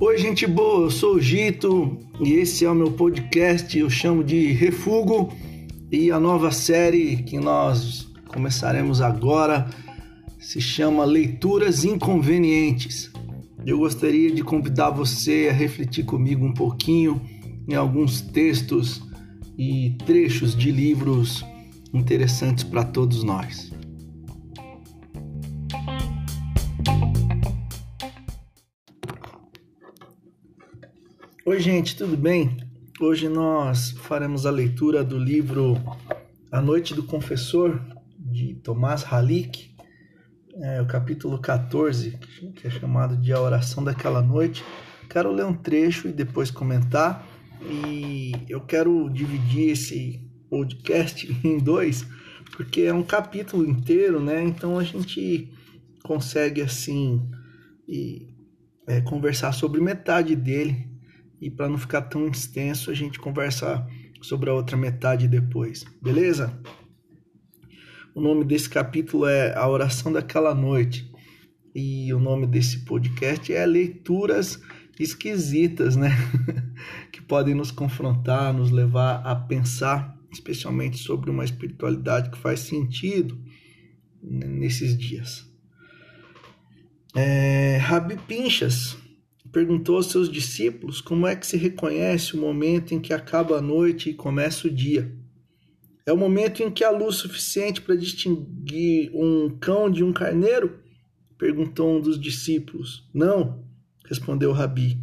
Oi, gente boa, eu sou o Gito e esse é o meu podcast, eu chamo de Refugo e a nova série que nós começaremos agora se chama Leituras Inconvenientes. Eu gostaria de convidar você a refletir comigo um pouquinho em alguns textos e trechos de livros interessantes para todos nós. Oi, gente, tudo bem? Hoje nós faremos a leitura do livro A Noite do Confessor, de Tomás Halik, é, o capítulo 14, que é chamado de A Oração daquela Noite. Quero ler um trecho e depois comentar, e eu quero dividir esse podcast em dois, porque é um capítulo inteiro, né? Então a gente consegue, assim, e, é, conversar sobre metade dele e para não ficar tão extenso, a gente conversa sobre a outra metade depois, beleza? O nome desse capítulo é A Oração daquela Noite. E o nome desse podcast é Leituras Esquisitas, né? que podem nos confrontar, nos levar a pensar, especialmente sobre uma espiritualidade que faz sentido nesses dias. É, Rabi Pinchas perguntou aos seus discípulos como é que se reconhece o momento em que acaba a noite e começa o dia. É o momento em que há luz suficiente para distinguir um cão de um carneiro? perguntou um dos discípulos. Não, respondeu Rabi.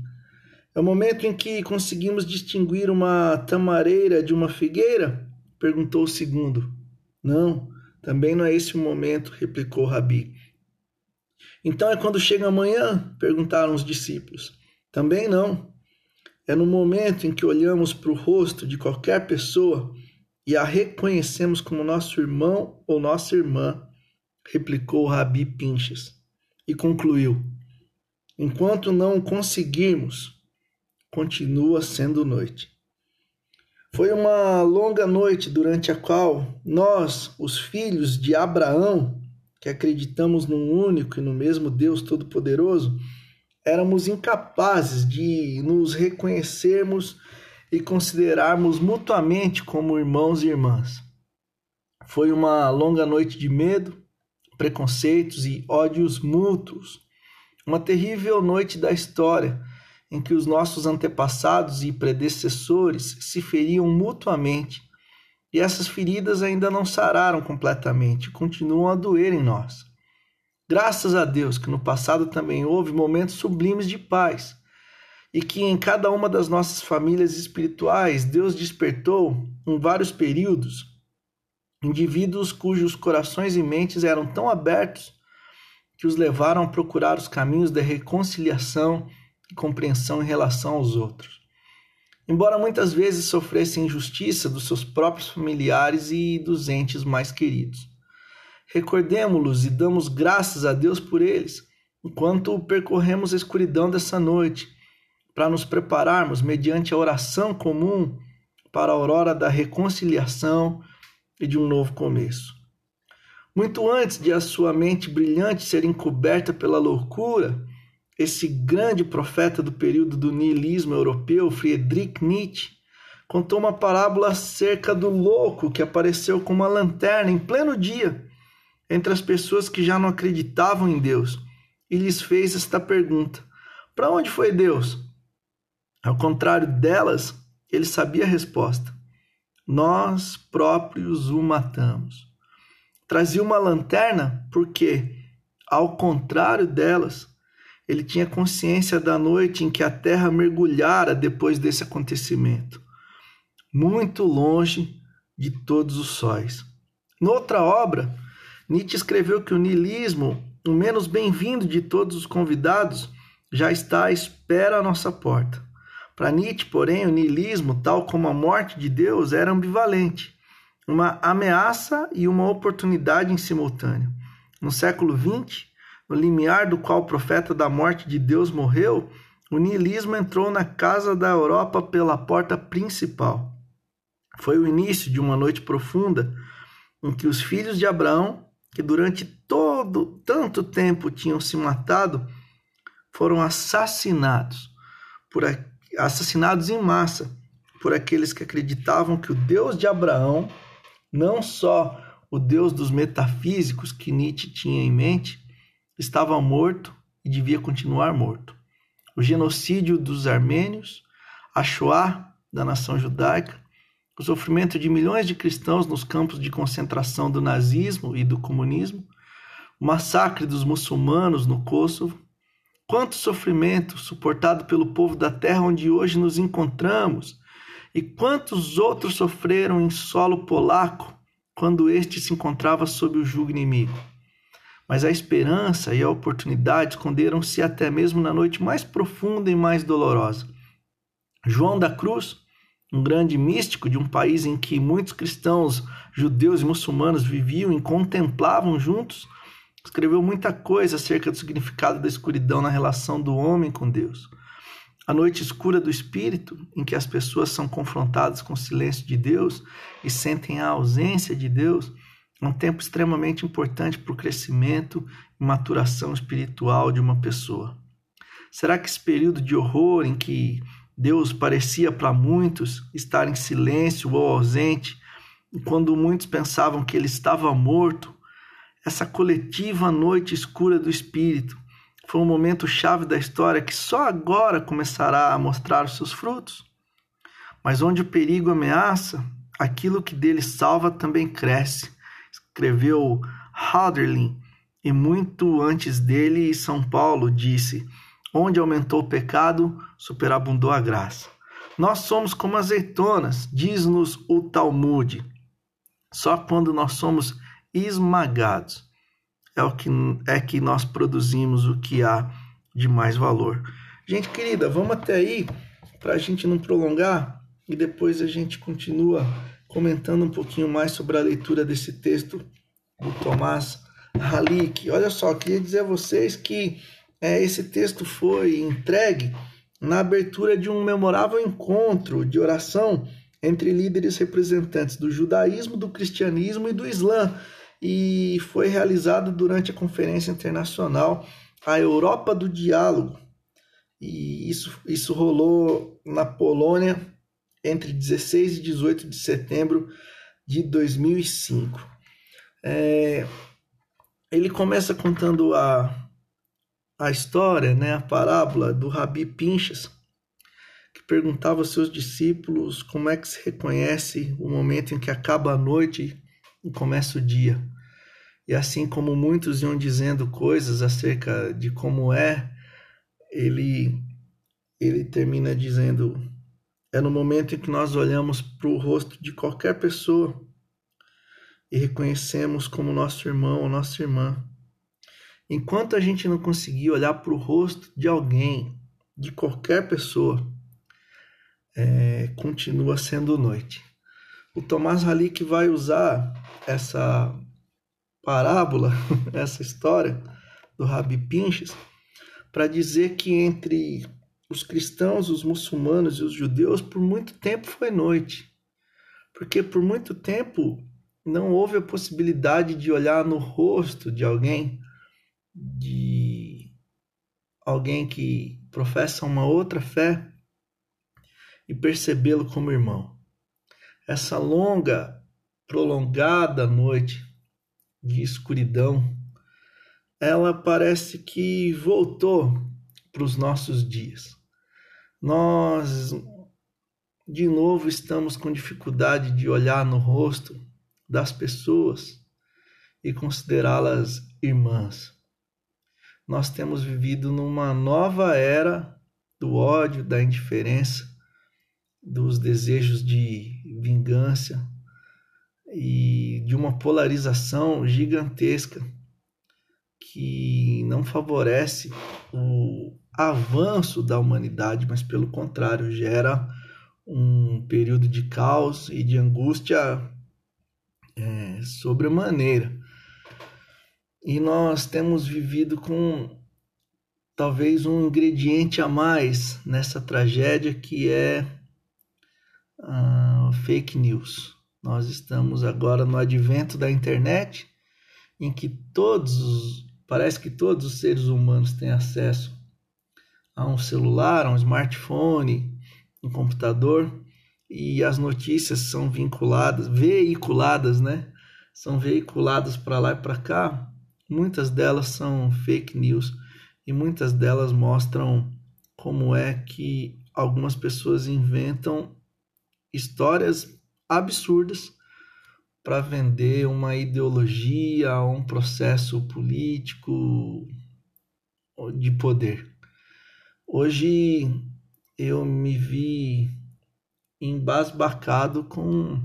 É o momento em que conseguimos distinguir uma tamareira de uma figueira? perguntou o segundo. Não, também não é esse o momento, replicou Rabi. Então é quando chega amanhã? perguntaram os discípulos. Também não. É no momento em que olhamos para o rosto de qualquer pessoa e a reconhecemos como nosso irmão ou nossa irmã, replicou o Rabi Pinches e concluiu: Enquanto não conseguirmos, continua sendo noite. Foi uma longa noite durante a qual nós, os filhos de Abraão, que acreditamos num único e no mesmo Deus Todo-Poderoso, éramos incapazes de nos reconhecermos e considerarmos mutuamente como irmãos e irmãs. Foi uma longa noite de medo, preconceitos e ódios mútuos. Uma terrível noite da história em que os nossos antepassados e predecessores se feriam mutuamente e essas feridas ainda não sararam completamente, continuam a doer em nós. Graças a Deus que no passado também houve momentos sublimes de paz e que em cada uma das nossas famílias espirituais Deus despertou, em vários períodos, indivíduos cujos corações e mentes eram tão abertos que os levaram a procurar os caminhos da reconciliação e compreensão em relação aos outros embora muitas vezes sofressem injustiça dos seus próprios familiares e dos entes mais queridos. Recordemos-los e damos graças a Deus por eles, enquanto percorremos a escuridão dessa noite, para nos prepararmos, mediante a oração comum, para a aurora da reconciliação e de um novo começo. Muito antes de a sua mente brilhante ser encoberta pela loucura, esse grande profeta do período do niilismo europeu, Friedrich Nietzsche, contou uma parábola acerca do louco que apareceu com uma lanterna em pleno dia entre as pessoas que já não acreditavam em Deus e lhes fez esta pergunta: Para onde foi Deus? Ao contrário delas, ele sabia a resposta: Nós próprios o matamos. Trazia uma lanterna porque, ao contrário delas, ele tinha consciência da noite em que a terra mergulhara depois desse acontecimento, muito longe de todos os sóis. Noutra obra, Nietzsche escreveu que o niilismo, o menos bem-vindo de todos os convidados, já está à espera à nossa porta. Para Nietzsche, porém, o niilismo, tal como a morte de Deus, era ambivalente, uma ameaça e uma oportunidade em simultâneo. No século XX, no limiar do qual o profeta da morte de Deus morreu, o niilismo entrou na casa da Europa pela porta principal. Foi o início de uma noite profunda em que os filhos de Abraão, que durante todo tanto tempo tinham se matado foram assassinados por assassinados em massa por aqueles que acreditavam que o Deus de Abraão, não só o Deus dos metafísicos que Nietzsche tinha em mente, estava morto e devia continuar morto. O genocídio dos armênios, a Shoah da nação judaica, o sofrimento de milhões de cristãos nos campos de concentração do nazismo e do comunismo, o massacre dos muçulmanos no Kosovo, quanto sofrimento suportado pelo povo da terra onde hoje nos encontramos, e quantos outros sofreram em solo polaco quando este se encontrava sob o jugo inimigo. Mas a esperança e a oportunidade esconderam-se até mesmo na noite mais profunda e mais dolorosa. João da Cruz, um grande místico de um país em que muitos cristãos, judeus e muçulmanos viviam e contemplavam juntos, escreveu muita coisa acerca do significado da escuridão na relação do homem com Deus. A noite escura do espírito, em que as pessoas são confrontadas com o silêncio de Deus e sentem a ausência de Deus, é um tempo extremamente importante para o crescimento e maturação espiritual de uma pessoa. Será que esse período de horror em que Deus parecia para muitos estar em silêncio ou ausente, e quando muitos pensavam que ele estava morto, essa coletiva noite escura do espírito foi um momento chave da história que só agora começará a mostrar os seus frutos. Mas onde o perigo ameaça, aquilo que dele salva também cresce. Escreveu Halderlin, e muito antes dele, São Paulo disse: Onde aumentou o pecado, superabundou a graça. Nós somos como azeitonas, diz-nos o Talmud. Só quando nós somos esmagados é o que é que nós produzimos o que há de mais valor. Gente querida, vamos até aí para a gente não prolongar e depois a gente continua comentando um pouquinho mais sobre a leitura desse texto do Tomás Halik. Olha só, queria dizer a vocês que é, esse texto foi entregue na abertura de um memorável encontro de oração entre líderes representantes do judaísmo, do cristianismo e do islã, e foi realizado durante a Conferência Internacional A Europa do Diálogo. E isso, isso rolou na Polônia entre 16 e 18 de setembro de 2005. É, ele começa contando a, a história, né, a parábola do Rabi Pinchas, que perguntava aos seus discípulos como é que se reconhece o momento em que acaba a noite e começa o dia. E assim como muitos iam dizendo coisas acerca de como é, ele ele termina dizendo: é no momento em que nós olhamos para o rosto de qualquer pessoa e reconhecemos como nosso irmão ou nossa irmã Enquanto a gente não conseguir olhar para o rosto de alguém, de qualquer pessoa, é, continua sendo noite. O Tomás Halik vai usar essa parábola, essa história do Rabi Pinches, para dizer que entre os cristãos, os muçulmanos e os judeus, por muito tempo foi noite. Porque por muito tempo não houve a possibilidade de olhar no rosto de alguém de alguém que professa uma outra fé e percebê-lo como irmão. Essa longa, prolongada noite de escuridão, ela parece que voltou para os nossos dias. Nós, de novo, estamos com dificuldade de olhar no rosto das pessoas e considerá-las irmãs. Nós temos vivido numa nova era do ódio, da indiferença, dos desejos de vingança e de uma polarização gigantesca que não favorece o avanço da humanidade, mas pelo contrário, gera um período de caos e de angústia é, sobremaneira. E nós temos vivido com talvez um ingrediente a mais nessa tragédia que é a fake news. Nós estamos agora no advento da internet em que todos, parece que todos os seres humanos têm acesso a um celular, a um smartphone, um computador, e as notícias são vinculadas, veiculadas, né? São veiculadas para lá e para cá. Muitas delas são fake news e muitas delas mostram como é que algumas pessoas inventam histórias absurdas para vender uma ideologia, um processo político de poder. Hoje eu me vi embasbacado com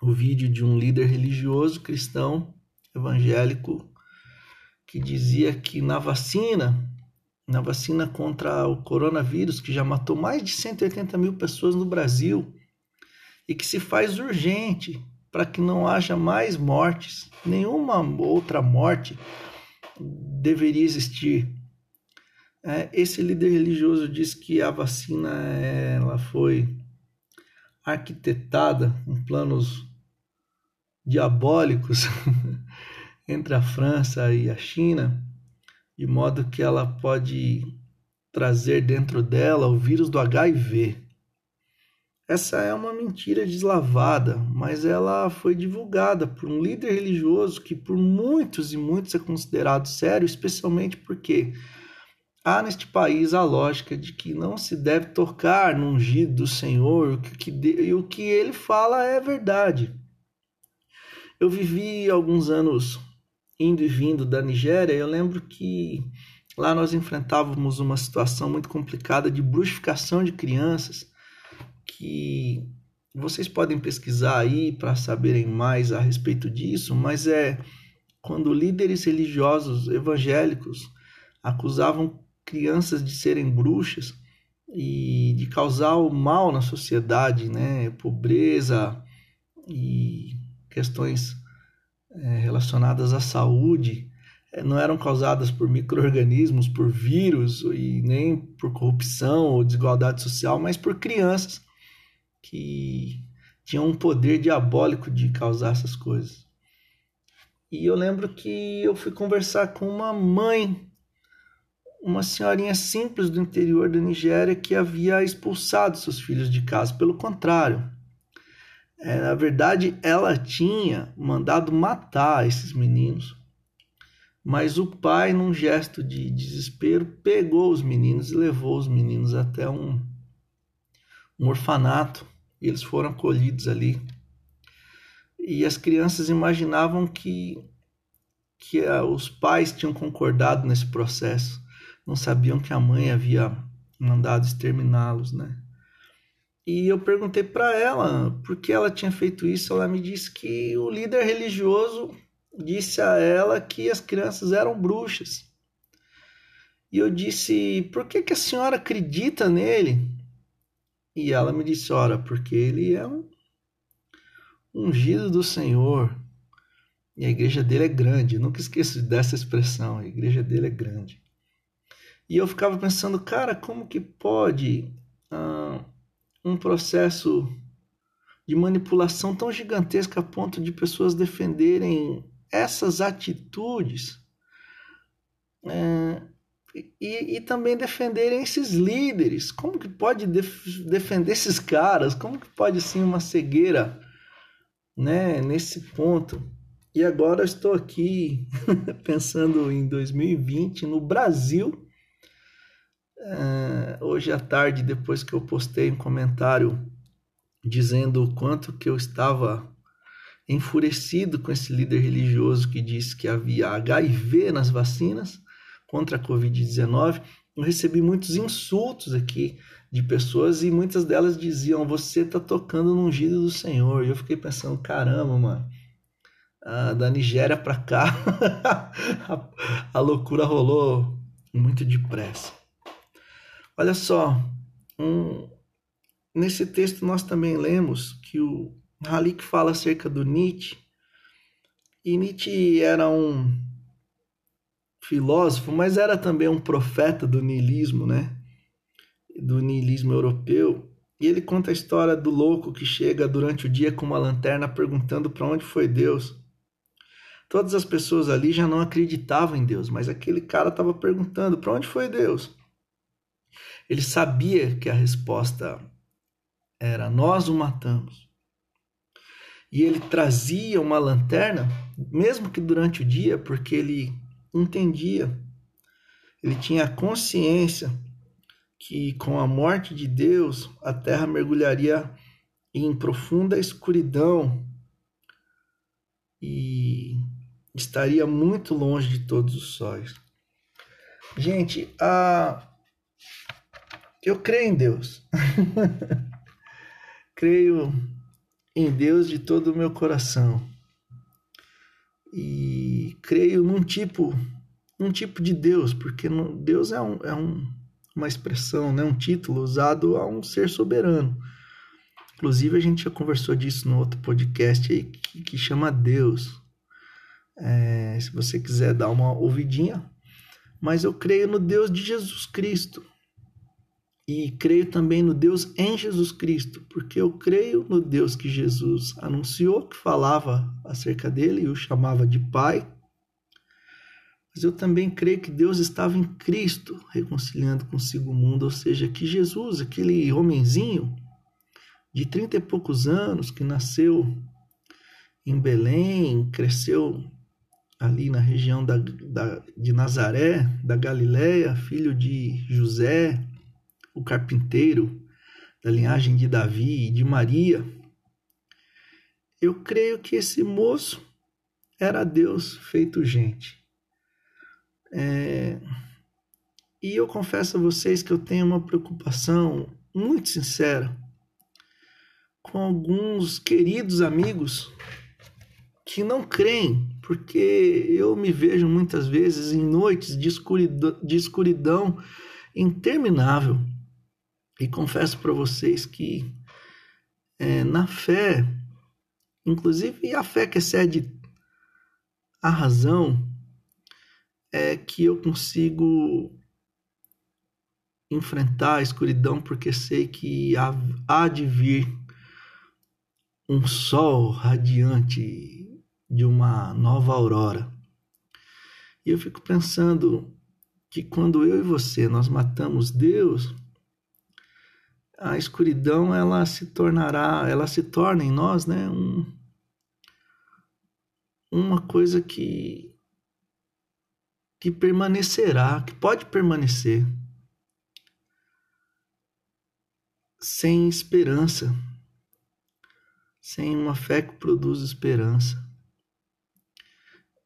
o vídeo de um líder religioso cristão evangélico que dizia que na vacina, na vacina contra o coronavírus, que já matou mais de 180 mil pessoas no Brasil, e que se faz urgente para que não haja mais mortes, nenhuma outra morte deveria existir. É, esse líder religioso diz que a vacina ela foi arquitetada com planos diabólicos entre a França e a China, de modo que ela pode trazer dentro dela o vírus do HIV. Essa é uma mentira deslavada, mas ela foi divulgada por um líder religioso que por muitos e muitos é considerado sério, especialmente porque há neste país a lógica de que não se deve tocar no ungido do Senhor, o que, e o que ele fala é verdade. Eu vivi alguns anos indo e vindo da Nigéria, eu lembro que lá nós enfrentávamos uma situação muito complicada de bruxificação de crianças, que vocês podem pesquisar aí para saberem mais a respeito disso, mas é quando líderes religiosos evangélicos acusavam crianças de serem bruxas e de causar o mal na sociedade, né? Pobreza e questões é, relacionadas à saúde é, não eram causadas por micro-organismos, por vírus e nem por corrupção ou desigualdade social, mas por crianças que tinham um poder diabólico de causar essas coisas. E eu lembro que eu fui conversar com uma mãe, uma senhorinha simples do interior da Nigéria que havia expulsado seus filhos de casa. Pelo contrário, é, na verdade, ela tinha mandado matar esses meninos. Mas o pai, num gesto de desespero, pegou os meninos e levou os meninos até um, um orfanato. E eles foram acolhidos ali. E as crianças imaginavam que, que os pais tinham concordado nesse processo. Não sabiam que a mãe havia mandado exterminá-los, né? E eu perguntei para ela por que ela tinha feito isso. Ela me disse que o líder religioso disse a ela que as crianças eram bruxas. E eu disse: por que, que a senhora acredita nele? E ela me disse: ora, porque ele é um ungido do Senhor. E a igreja dele é grande. Eu nunca esqueço dessa expressão. A igreja dele é grande. E eu ficava pensando, cara, como que pode ah, um processo de manipulação tão gigantesca a ponto de pessoas defenderem essas atitudes é, e, e, também defenderem esses líderes. Como que pode def defender esses caras? Como que pode sim uma cegueira né, nesse ponto? E agora estou aqui pensando em 2020 no Brasil Uh, hoje à tarde, depois que eu postei um comentário dizendo o quanto que eu estava enfurecido com esse líder religioso que disse que havia HIV nas vacinas contra a Covid-19, eu recebi muitos insultos aqui de pessoas e muitas delas diziam: Você está tocando no ungido do Senhor. E eu fiquei pensando: caramba, mano. Ah, da Nigéria para cá, a, a loucura rolou muito depressa. Olha só, um, nesse texto nós também lemos que o Halik fala acerca do Nietzsche, e Nietzsche era um filósofo, mas era também um profeta do niilismo, né? Do niilismo europeu. E ele conta a história do louco que chega durante o dia com uma lanterna perguntando para onde foi Deus. Todas as pessoas ali já não acreditavam em Deus, mas aquele cara estava perguntando: para onde foi Deus? Ele sabia que a resposta era: nós o matamos. E ele trazia uma lanterna, mesmo que durante o dia, porque ele entendia, ele tinha consciência que com a morte de Deus a terra mergulharia em profunda escuridão e estaria muito longe de todos os sóis. Gente, a... eu creio em Deus. creio em Deus de todo o meu coração. E creio num tipo, num tipo de Deus, porque Deus é, um, é um, uma expressão, né, um título usado a um ser soberano. Inclusive, a gente já conversou disso no outro podcast aí que, que chama Deus. É, se você quiser dar uma ouvidinha. Mas eu creio no Deus de Jesus Cristo. E creio também no Deus em Jesus Cristo, porque eu creio no Deus que Jesus anunciou, que falava acerca dele e o chamava de Pai. Mas eu também creio que Deus estava em Cristo, reconciliando consigo o mundo, ou seja, que Jesus, aquele homenzinho, de trinta e poucos anos, que nasceu em Belém, cresceu ali na região da, da, de Nazaré, da Galiléia, filho de José, o carpinteiro, da linhagem de Davi e de Maria. Eu creio que esse moço era Deus feito gente. É... E eu confesso a vocês que eu tenho uma preocupação muito sincera com alguns queridos amigos que não creem, porque eu me vejo muitas vezes em noites de escuridão, de escuridão interminável. E confesso para vocês que é, na fé, inclusive a fé que excede a razão, é que eu consigo enfrentar a escuridão porque sei que há, há de vir um sol radiante de uma nova aurora. E eu fico pensando que quando eu e você nós matamos Deus, a escuridão ela se tornará, ela se torna em nós, né, um, uma coisa que que permanecerá, que pode permanecer sem esperança sem uma fé que produz esperança.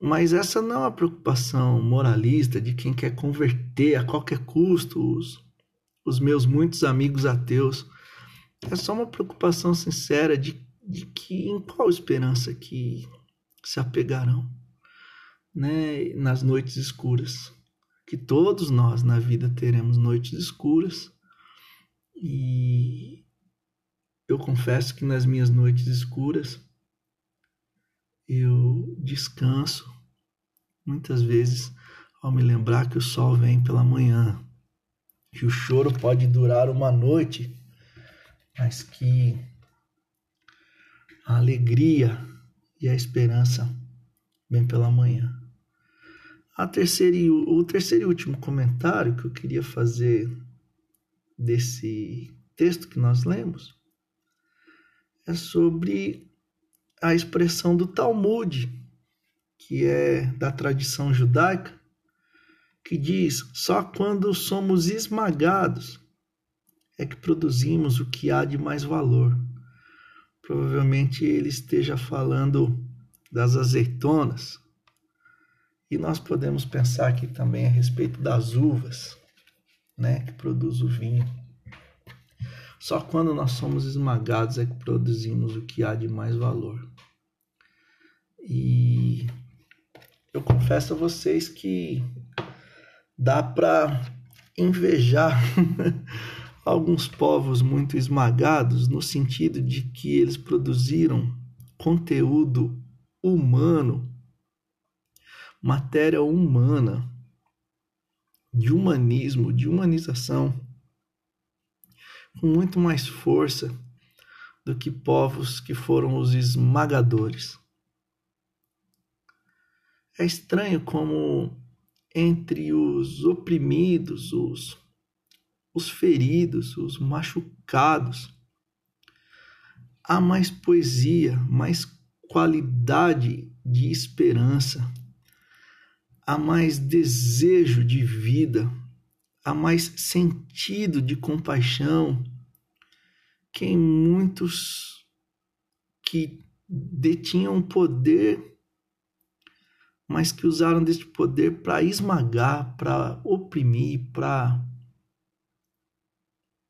Mas essa não é uma preocupação moralista de quem quer converter a qualquer custo os, os meus muitos amigos ateus. É só uma preocupação sincera de, de que em qual esperança que se apegarão né, nas noites escuras. Que todos nós na vida teremos noites escuras e eu confesso que nas minhas noites escuras eu descanso muitas vezes ao me lembrar que o sol vem pela manhã, que o choro pode durar uma noite, mas que a alegria e a esperança vem pela manhã. A terceira, o terceiro e último comentário que eu queria fazer desse texto que nós lemos é sobre a expressão do Talmud, que é da tradição judaica, que diz: só quando somos esmagados é que produzimos o que há de mais valor. Provavelmente ele esteja falando das azeitonas. E nós podemos pensar aqui também a respeito das uvas, né, que produz o vinho. Só quando nós somos esmagados é que produzimos o que há de mais valor. E eu confesso a vocês que dá para invejar alguns povos muito esmagados no sentido de que eles produziram conteúdo humano, matéria humana, de humanismo, de humanização com muito mais força do que povos que foram os esmagadores. É estranho como entre os oprimidos, os, os feridos, os machucados, há mais poesia, mais qualidade de esperança, há mais desejo de vida, há mais sentido de compaixão. Que em muitos que detinham poder mas que usaram deste poder para esmagar, para oprimir, para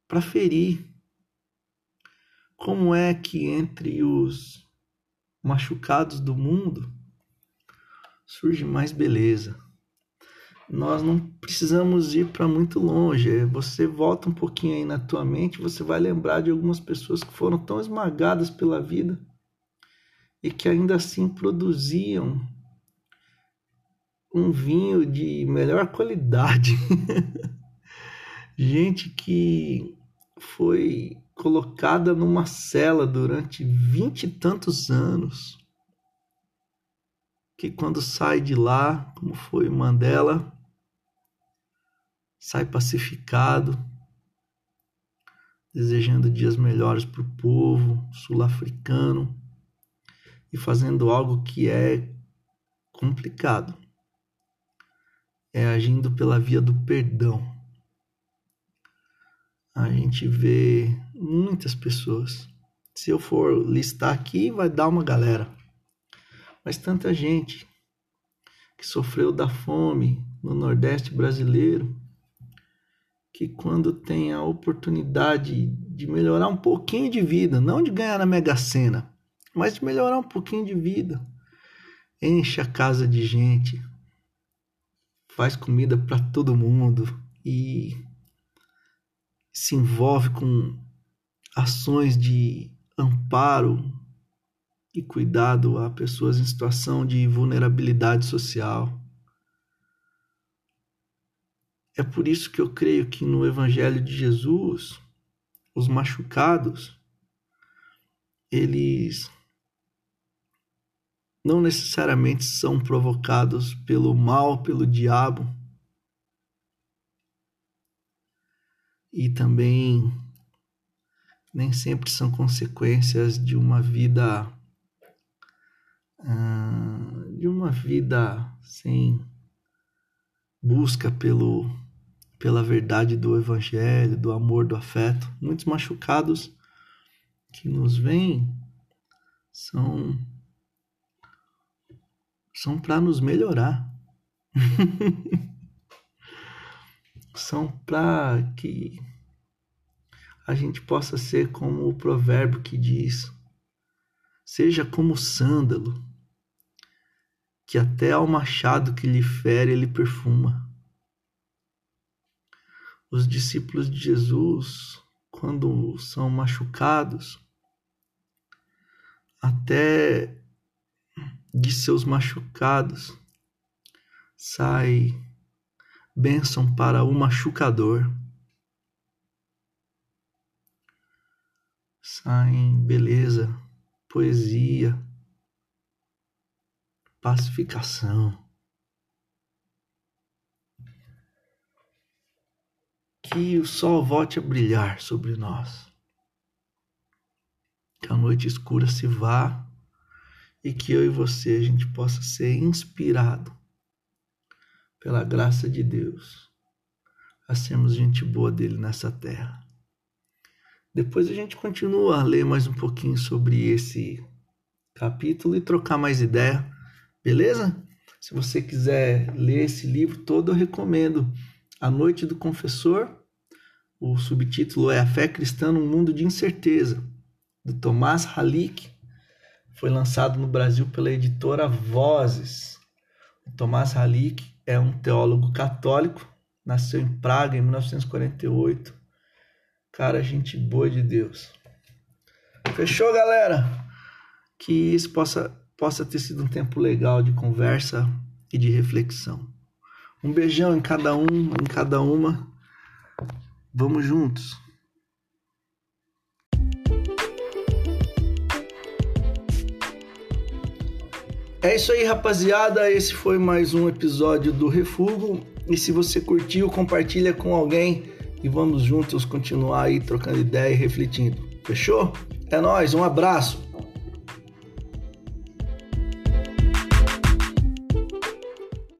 para ferir. Como é que entre os machucados do mundo surge mais beleza? Nós não precisamos ir para muito longe. Você volta um pouquinho aí na tua mente, você vai lembrar de algumas pessoas que foram tão esmagadas pela vida e que ainda assim produziam um vinho de melhor qualidade. Gente que foi colocada numa cela durante vinte e tantos anos, que quando sai de lá, como foi Mandela, sai pacificado, desejando dias melhores para o povo sul-africano e fazendo algo que é complicado é agindo pela via do perdão. A gente vê muitas pessoas. Se eu for listar aqui, vai dar uma galera. Mas tanta gente que sofreu da fome no Nordeste brasileiro, que quando tem a oportunidade de melhorar um pouquinho de vida, não de ganhar na Mega Sena, mas de melhorar um pouquinho de vida, enche a casa de gente, faz comida para todo mundo e se envolve com ações de amparo e cuidado a pessoas em situação de vulnerabilidade social. É por isso que eu creio que no Evangelho de Jesus, os machucados, eles não necessariamente são provocados pelo mal, pelo diabo. E também nem sempre são consequências de uma vida uh, de uma vida sem busca pelo pela verdade do evangelho, do amor, do afeto. Muitos machucados que nos vêm são são para nos melhorar. são para que a gente possa ser como o provérbio que diz: seja como o sândalo, que até ao machado que lhe fere ele perfuma. Os discípulos de Jesus, quando são machucados, até de seus machucados sai bênção para o machucador. Saem beleza, poesia, pacificação. Que o sol volte a brilhar sobre nós. Que a noite escura se vá e que eu e você a gente possa ser inspirado pela graça de Deus a sermos gente boa dele nessa terra. Depois a gente continua a ler mais um pouquinho sobre esse capítulo e trocar mais ideia, beleza? Se você quiser ler esse livro todo, eu recomendo A Noite do Confessor. O subtítulo é A Fé Cristã num Mundo de Incerteza, do Tomás Halik foi lançado no Brasil pela editora Vozes. O Tomás Halik é um teólogo católico, nasceu em Praga em 1948. Cara, gente boa de Deus. Fechou, galera? Que isso possa, possa ter sido um tempo legal de conversa e de reflexão. Um beijão em cada um, em cada uma. Vamos juntos. É isso aí, rapaziada. Esse foi mais um episódio do Refugo. E se você curtiu, compartilha com alguém e vamos juntos continuar aí trocando ideia e refletindo. Fechou? É nós, um abraço.